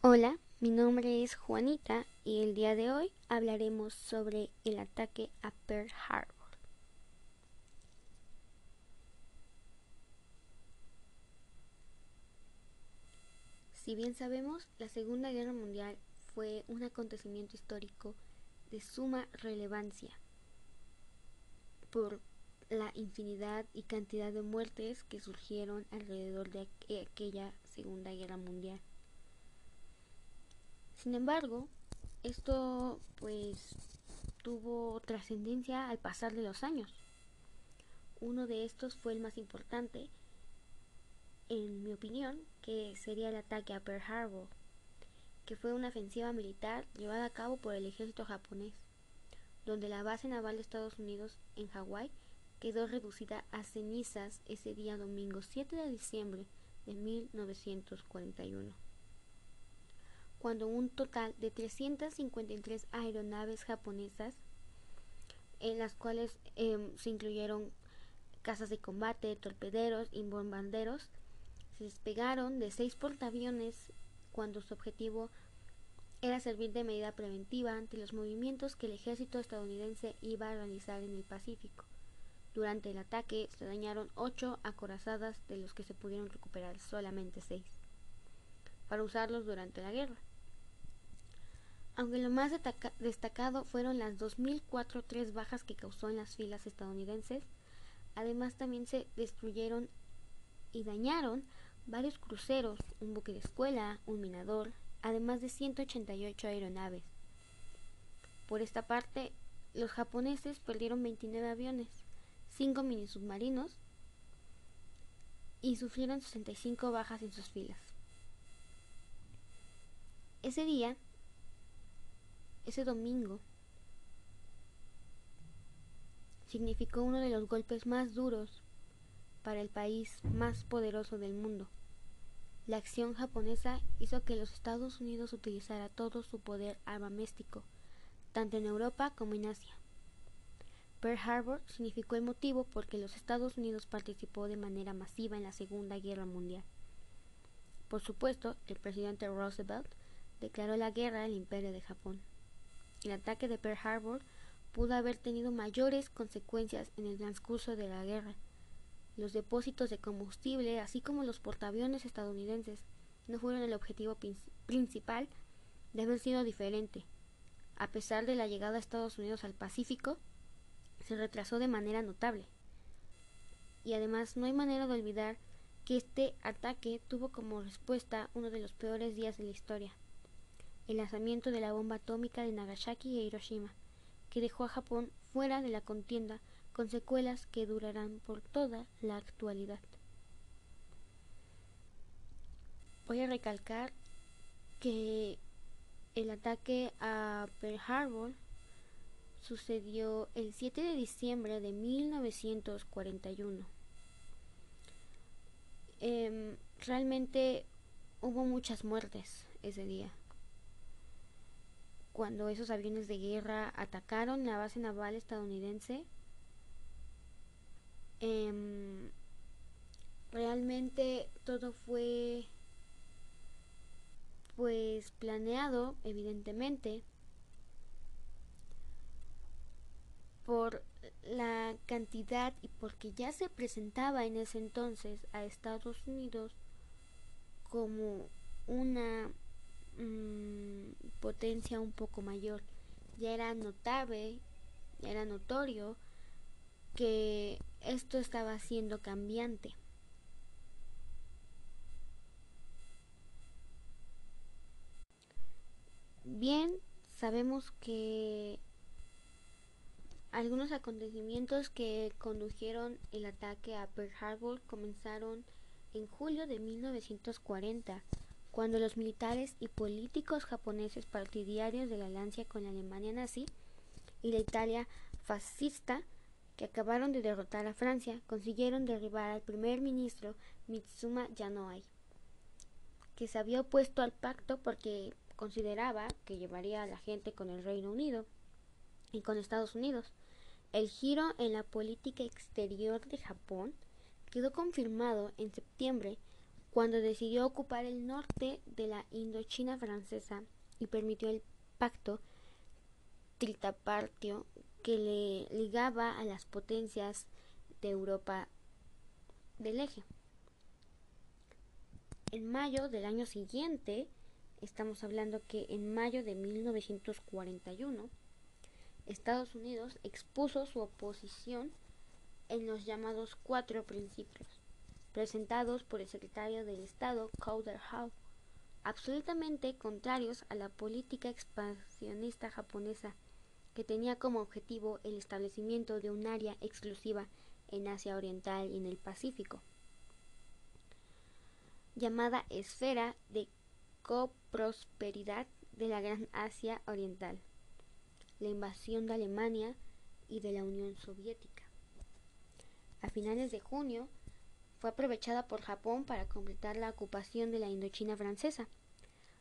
Hola, mi nombre es Juanita y el día de hoy hablaremos sobre el ataque a Pearl Harbor. Si bien sabemos, la Segunda Guerra Mundial fue un acontecimiento histórico de suma relevancia por la infinidad y cantidad de muertes que surgieron alrededor de aquella Segunda Guerra Mundial. Sin embargo, esto pues tuvo trascendencia al pasar de los años. Uno de estos fue el más importante, en mi opinión, que sería el ataque a Pearl Harbor, que fue una ofensiva militar llevada a cabo por el ejército japonés, donde la base naval de Estados Unidos en Hawái quedó reducida a cenizas ese día domingo 7 de diciembre de 1941 cuando un total de 353 aeronaves japonesas, en las cuales em, se incluyeron casas de combate, torpederos y bombarderos, se despegaron de seis portaaviones cuando su objetivo era servir de medida preventiva ante los movimientos que el ejército estadounidense iba a realizar en el Pacífico. Durante el ataque se dañaron ocho acorazadas de los que se pudieron recuperar solamente seis para usarlos durante la guerra aunque lo más destacado fueron las 2.004 tres bajas que causó en las filas estadounidenses. Además también se destruyeron y dañaron varios cruceros, un buque de escuela, un minador, además de 188 aeronaves. Por esta parte, los japoneses perdieron 29 aviones, 5 mini submarinos y sufrieron 65 bajas en sus filas. Ese día, ese domingo significó uno de los golpes más duros para el país más poderoso del mundo. La acción japonesa hizo que los Estados Unidos utilizara todo su poder armamístico, tanto en Europa como en Asia. Pearl Harbor significó el motivo por que los Estados Unidos participó de manera masiva en la Segunda Guerra Mundial. Por supuesto, el presidente Roosevelt declaró la guerra al Imperio de Japón. El ataque de Pearl Harbor pudo haber tenido mayores consecuencias en el transcurso de la guerra. Los depósitos de combustible, así como los portaaviones estadounidenses, no fueron el objetivo principal de haber sido diferente. A pesar de la llegada de Estados Unidos al Pacífico, se retrasó de manera notable. Y además no hay manera de olvidar que este ataque tuvo como respuesta uno de los peores días de la historia el lanzamiento de la bomba atómica de Nagasaki e Hiroshima, que dejó a Japón fuera de la contienda con secuelas que durarán por toda la actualidad. Voy a recalcar que el ataque a Pearl Harbor sucedió el 7 de diciembre de 1941. Em, realmente hubo muchas muertes ese día cuando esos aviones de guerra atacaron la base naval estadounidense. Em, realmente todo fue pues planeado evidentemente por la cantidad y porque ya se presentaba en ese entonces a Estados Unidos como una Mm, potencia un poco mayor. Ya era notable, era notorio que esto estaba siendo cambiante. Bien, sabemos que algunos acontecimientos que condujeron el ataque a Pearl Harbor comenzaron en julio de 1940 cuando los militares y políticos japoneses partidarios de la alianza con la Alemania nazi y la Italia fascista que acabaron de derrotar a Francia consiguieron derribar al primer ministro Mitsuma Yanoai, que se había opuesto al pacto porque consideraba que llevaría a la gente con el Reino Unido y con Estados Unidos. El giro en la política exterior de Japón quedó confirmado en septiembre cuando decidió ocupar el norte de la Indochina francesa y permitió el pacto tritapartio que le ligaba a las potencias de Europa del eje. En mayo del año siguiente, estamos hablando que en mayo de 1941, Estados Unidos expuso su oposición en los llamados cuatro principios, presentados por el secretario del Estado, Calder Howe, absolutamente contrarios a la política expansionista japonesa, que tenía como objetivo el establecimiento de un área exclusiva en Asia Oriental y en el Pacífico, llamada Esfera de Coprosperidad de la Gran Asia Oriental, la invasión de Alemania y de la Unión Soviética. A finales de junio, fue aprovechada por Japón para completar la ocupación de la Indochina francesa,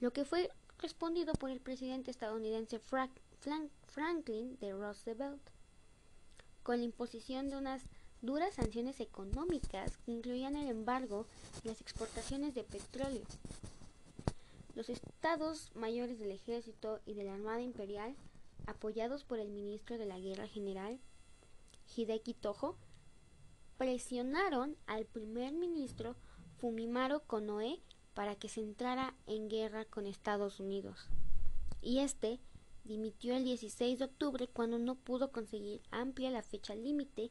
lo que fue respondido por el presidente estadounidense Franklin de Roosevelt, con la imposición de unas duras sanciones económicas que incluían el embargo y las exportaciones de petróleo. Los estados mayores del ejército y de la Armada Imperial, apoyados por el ministro de la Guerra General, Hideki Tojo, presionaron al primer ministro Fumimaro Konoe para que se entrara en guerra con Estados Unidos. Y este dimitió el 16 de octubre cuando no pudo conseguir amplia la fecha límite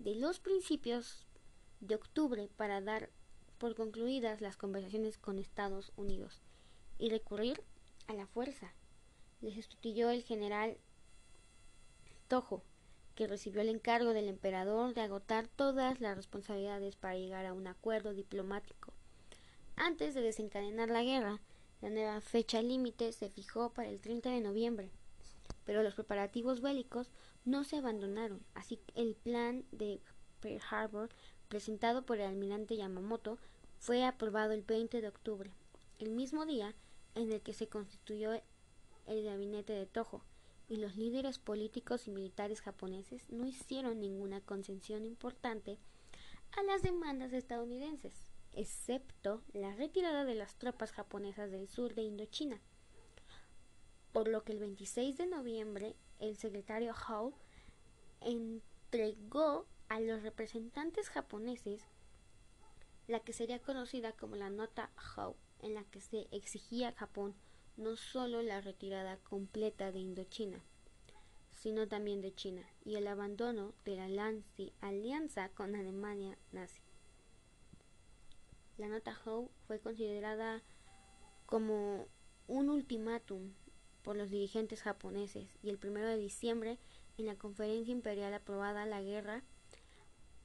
de los principios de octubre para dar por concluidas las conversaciones con Estados Unidos y recurrir a la fuerza. Le sustituyó el general Tojo, que recibió el encargo del emperador de agotar todas las responsabilidades para llegar a un acuerdo diplomático. Antes de desencadenar la guerra, la nueva fecha límite se fijó para el 30 de noviembre, pero los preparativos bélicos no se abandonaron, así que el plan de Pearl Harbor presentado por el almirante Yamamoto fue aprobado el 20 de octubre, el mismo día en el que se constituyó el gabinete de Tojo, y los líderes políticos y militares japoneses no hicieron ninguna concesión importante a las demandas estadounidenses, excepto la retirada de las tropas japonesas del sur de Indochina. Por lo que el 26 de noviembre el secretario Howe entregó a los representantes japoneses la que sería conocida como la nota Howe, en la que se exigía a Japón no solo la retirada completa de Indochina, sino también de China y el abandono de la alianza con Alemania nazi. La nota Howe fue considerada como un ultimátum por los dirigentes japoneses y el 1 de diciembre en la conferencia imperial aprobada la guerra,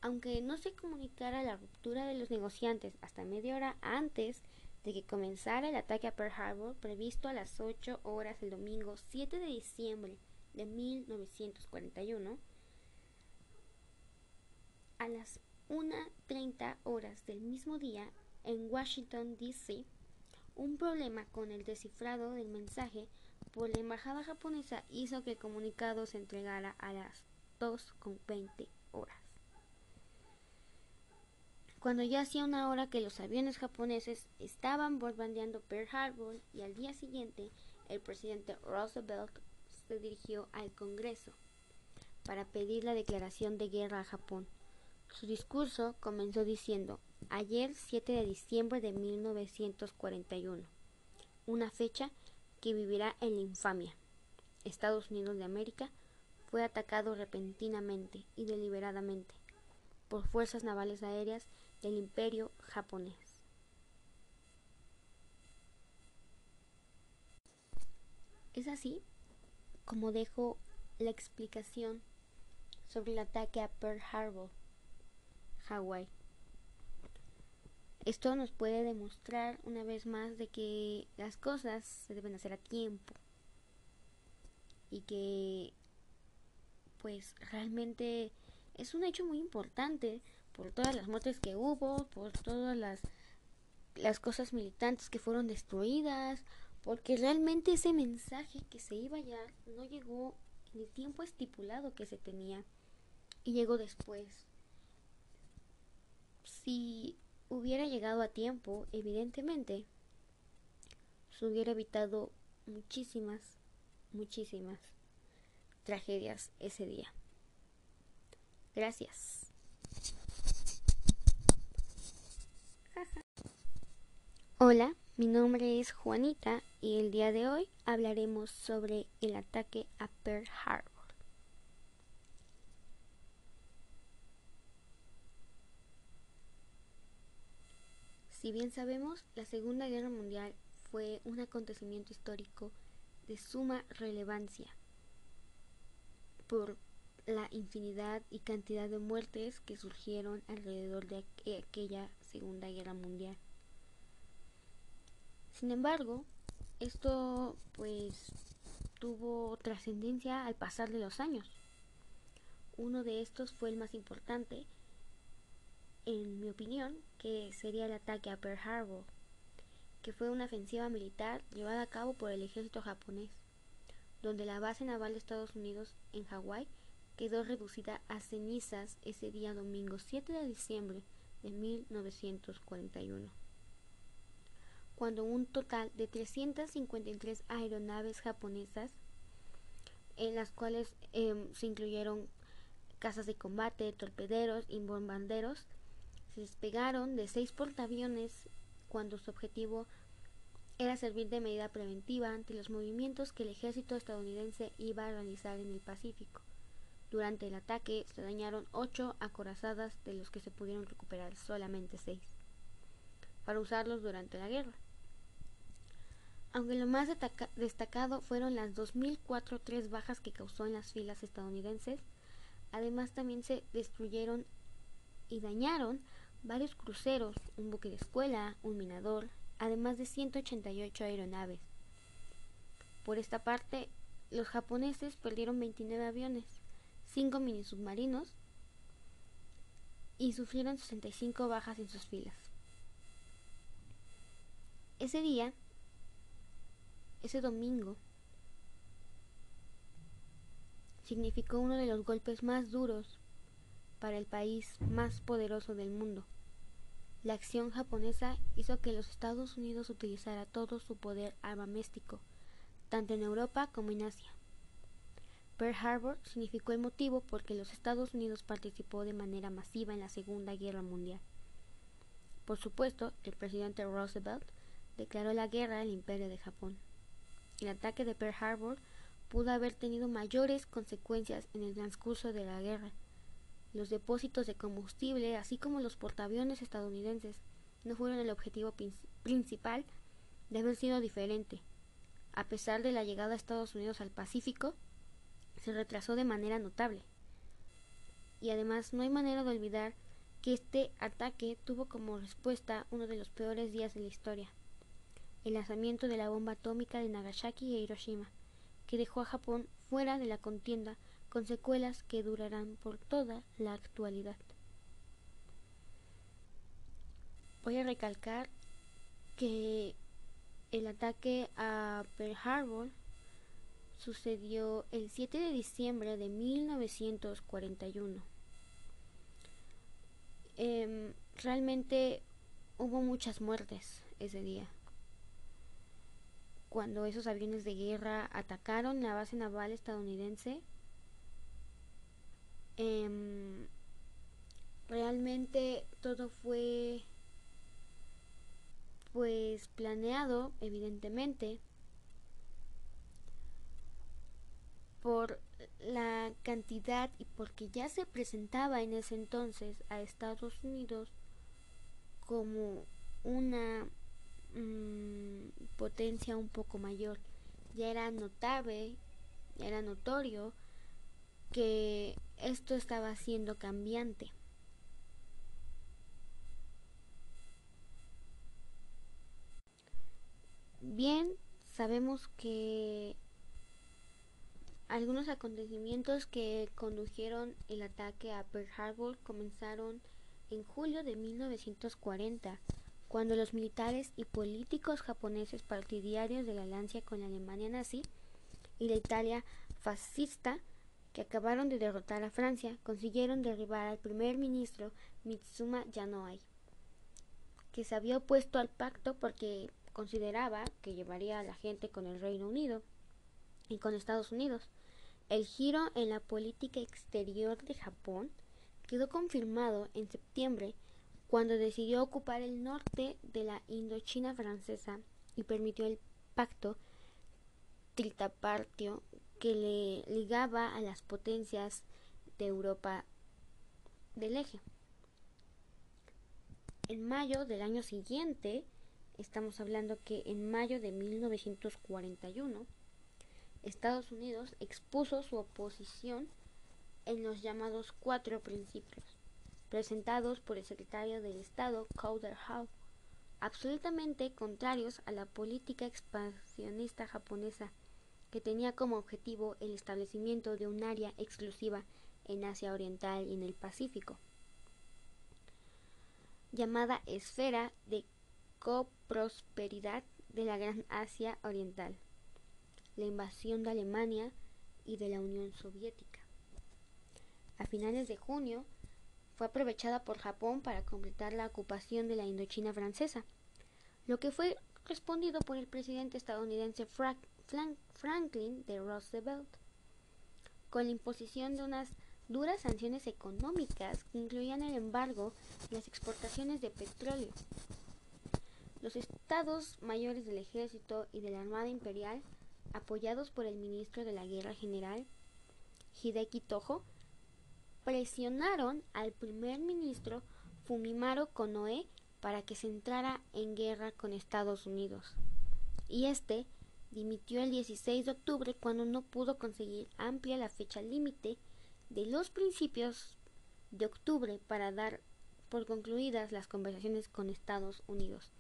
aunque no se comunicara la ruptura de los negociantes hasta media hora antes de que comenzara el ataque a Pearl Harbor previsto a las 8 horas el domingo 7 de diciembre de 1941, a las 1.30 horas del mismo día en Washington, D.C., un problema con el descifrado del mensaje por la embajada japonesa hizo que el comunicado se entregara a las 2.20 horas cuando ya hacía una hora que los aviones japoneses estaban bombardeando Pearl Harbor y al día siguiente el presidente Roosevelt se dirigió al Congreso para pedir la declaración de guerra a Japón. Su discurso comenzó diciendo, ayer 7 de diciembre de 1941, una fecha que vivirá en la infamia. Estados Unidos de América fue atacado repentinamente y deliberadamente por fuerzas navales aéreas del imperio japonés. Es así como dejo la explicación sobre el ataque a Pearl Harbor, Hawái. Esto nos puede demostrar una vez más de que las cosas se deben hacer a tiempo y que pues realmente es un hecho muy importante por todas las muertes que hubo, por todas las, las cosas militantes que fueron destruidas, porque realmente ese mensaje que se iba ya no llegó en el tiempo estipulado que se tenía y llegó después. Si hubiera llegado a tiempo, evidentemente, se hubiera evitado muchísimas, muchísimas tragedias ese día. Gracias. Hola, mi nombre es Juanita y el día de hoy hablaremos sobre el ataque a Pearl Harbor. Si bien sabemos, la Segunda Guerra Mundial fue un acontecimiento histórico de suma relevancia por la infinidad y cantidad de muertes que surgieron alrededor de aquella Segunda Guerra Mundial. Sin embargo, esto pues tuvo trascendencia al pasar de los años. Uno de estos fue el más importante, en mi opinión, que sería el ataque a Pearl Harbor, que fue una ofensiva militar llevada a cabo por el ejército japonés, donde la base naval de Estados Unidos en Hawái quedó reducida a cenizas ese día domingo 7 de diciembre de 1941 cuando un total de 353 aeronaves japonesas, en las cuales em, se incluyeron casas de combate, torpederos y bombarderos, se despegaron de seis portaaviones cuando su objetivo era servir de medida preventiva ante los movimientos que el ejército estadounidense iba a realizar en el Pacífico. Durante el ataque se dañaron ocho acorazadas de los que se pudieron recuperar solamente seis, para usarlos durante la guerra aunque lo más destacado fueron las 2.004 tres bajas que causó en las filas estadounidenses. Además también se destruyeron y dañaron varios cruceros, un buque de escuela, un minador, además de 188 aeronaves. Por esta parte, los japoneses perdieron 29 aviones, 5 mini submarinos y sufrieron 65 bajas en sus filas. Ese día, ese domingo significó uno de los golpes más duros para el país más poderoso del mundo. La acción japonesa hizo que los Estados Unidos utilizara todo su poder armamístico, tanto en Europa como en Asia. Pearl Harbor significó el motivo por que los Estados Unidos participó de manera masiva en la Segunda Guerra Mundial. Por supuesto, el presidente Roosevelt declaró la guerra al Imperio de Japón. El ataque de Pearl Harbor pudo haber tenido mayores consecuencias en el transcurso de la guerra. Los depósitos de combustible, así como los portaaviones estadounidenses, no fueron el objetivo principal de haber sido diferente. A pesar de la llegada de Estados Unidos al Pacífico, se retrasó de manera notable. Y además no hay manera de olvidar que este ataque tuvo como respuesta uno de los peores días de la historia el lanzamiento de la bomba atómica de Nagasaki e Hiroshima, que dejó a Japón fuera de la contienda con secuelas que durarán por toda la actualidad. Voy a recalcar que el ataque a Pearl Harbor sucedió el 7 de diciembre de 1941. Em, realmente hubo muchas muertes ese día cuando esos aviones de guerra atacaron la base naval estadounidense. Em, realmente todo fue pues planeado evidentemente por la cantidad y porque ya se presentaba en ese entonces a Estados Unidos como una Mm, potencia un poco mayor. Ya era notable, ya era notorio que esto estaba siendo cambiante. Bien, sabemos que algunos acontecimientos que condujeron el ataque a Pearl Harbor comenzaron en julio de 1940 cuando los militares y políticos japoneses partidarios de la alianza con la Alemania nazi y la Italia fascista que acabaron de derrotar a Francia consiguieron derribar al primer ministro Mitsuma Yanoai. que se había opuesto al pacto porque consideraba que llevaría a la gente con el Reino Unido y con Estados Unidos. El giro en la política exterior de Japón quedó confirmado en septiembre cuando decidió ocupar el norte de la Indochina francesa y permitió el pacto tritapartio que le ligaba a las potencias de Europa del eje. En mayo del año siguiente, estamos hablando que en mayo de 1941, Estados Unidos expuso su oposición en los llamados cuatro principios, presentados por el secretario del Estado Calder Howe, absolutamente contrarios a la política expansionista japonesa, que tenía como objetivo el establecimiento de un área exclusiva en Asia Oriental y en el Pacífico, llamada Esfera de Coprosperidad de la Gran Asia Oriental, la invasión de Alemania y de la Unión Soviética. A finales de junio, fue aprovechada por Japón para completar la ocupación de la Indochina francesa, lo que fue respondido por el presidente estadounidense Franklin de Roosevelt, con la imposición de unas duras sanciones económicas que incluían el embargo y las exportaciones de petróleo. Los estados mayores del ejército y de la Armada Imperial, apoyados por el ministro de la Guerra General, Hideki Toho, presionaron al primer ministro Fumimaro Konoe para que se entrara en guerra con Estados Unidos. Y este dimitió el 16 de octubre cuando no pudo conseguir amplia la fecha límite de los principios de octubre para dar por concluidas las conversaciones con Estados Unidos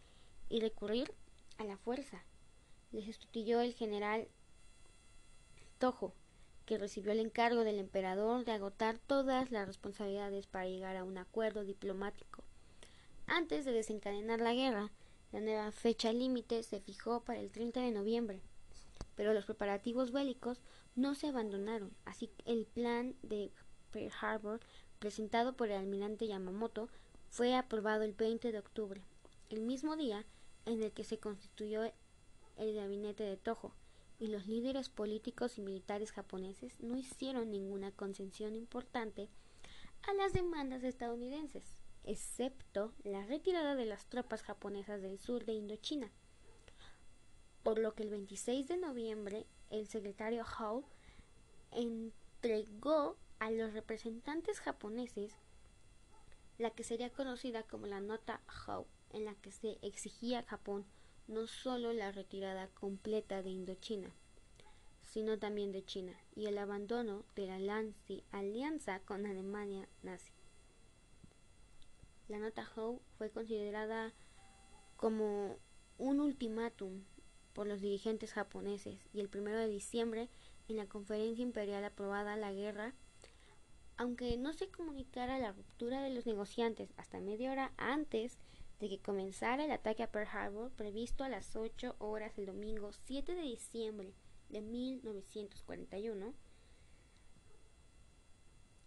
y recurrir a la fuerza. Le sustituyó el general Toho, que recibió el encargo del emperador de agotar todas las responsabilidades para llegar a un acuerdo diplomático. Antes de desencadenar la guerra, la nueva fecha límite se fijó para el 30 de noviembre, pero los preparativos bélicos no se abandonaron, así el plan de Pearl Harbor presentado por el almirante Yamamoto fue aprobado el 20 de octubre, el mismo día en el que se constituyó el gabinete de Toho, y los líderes políticos y militares japoneses no hicieron ninguna concesión importante a las demandas estadounidenses, excepto la retirada de las tropas japonesas del sur de Indochina. Por lo que el 26 de noviembre el secretario Howe entregó a los representantes japoneses la que sería conocida como la nota Howe, en la que se exigía a Japón no solo la retirada completa de Indochina, sino también de China y el abandono de la alianza con Alemania nazi. La nota Howe fue considerada como un ultimátum por los dirigentes japoneses y el 1 de diciembre en la conferencia imperial aprobada la guerra, aunque no se comunicara la ruptura de los negociantes hasta media hora antes de que comenzara el ataque a Pearl Harbor previsto a las 8 horas el domingo 7 de diciembre de 1941,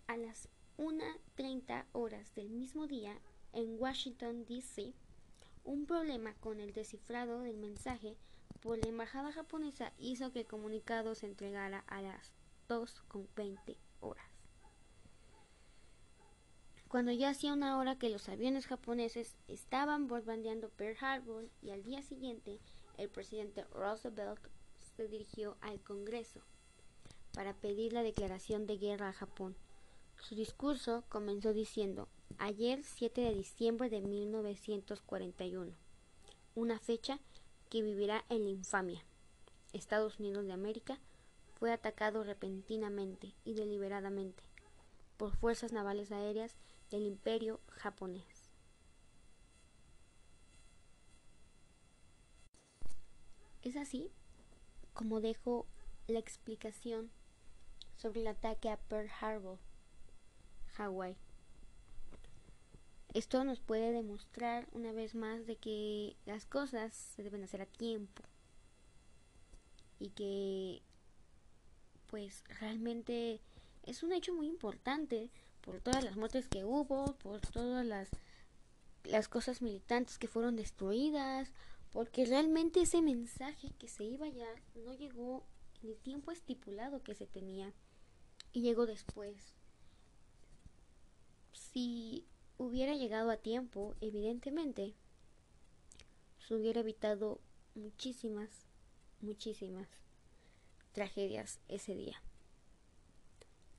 a las 1.30 horas del mismo día en Washington, D.C., un problema con el descifrado del mensaje por la embajada japonesa hizo que el comunicado se entregara a las 2.20 horas cuando ya hacía una hora que los aviones japoneses estaban bombardeando Pearl Harbor y al día siguiente el presidente Roosevelt se dirigió al Congreso para pedir la declaración de guerra a Japón. Su discurso comenzó diciendo, ayer 7 de diciembre de 1941, una fecha que vivirá en la infamia. Estados Unidos de América fue atacado repentinamente y deliberadamente por fuerzas navales aéreas del imperio japonés. Es así como dejo la explicación sobre el ataque a Pearl Harbor, Hawái. Esto nos puede demostrar una vez más de que las cosas se deben hacer a tiempo y que pues realmente es un hecho muy importante por todas las muertes que hubo, por todas las las cosas militantes que fueron destruidas, porque realmente ese mensaje que se iba ya no llegó en el tiempo estipulado que se tenía y llegó después. Si hubiera llegado a tiempo, evidentemente, se hubiera evitado muchísimas, muchísimas tragedias ese día.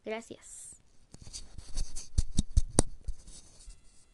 Gracias.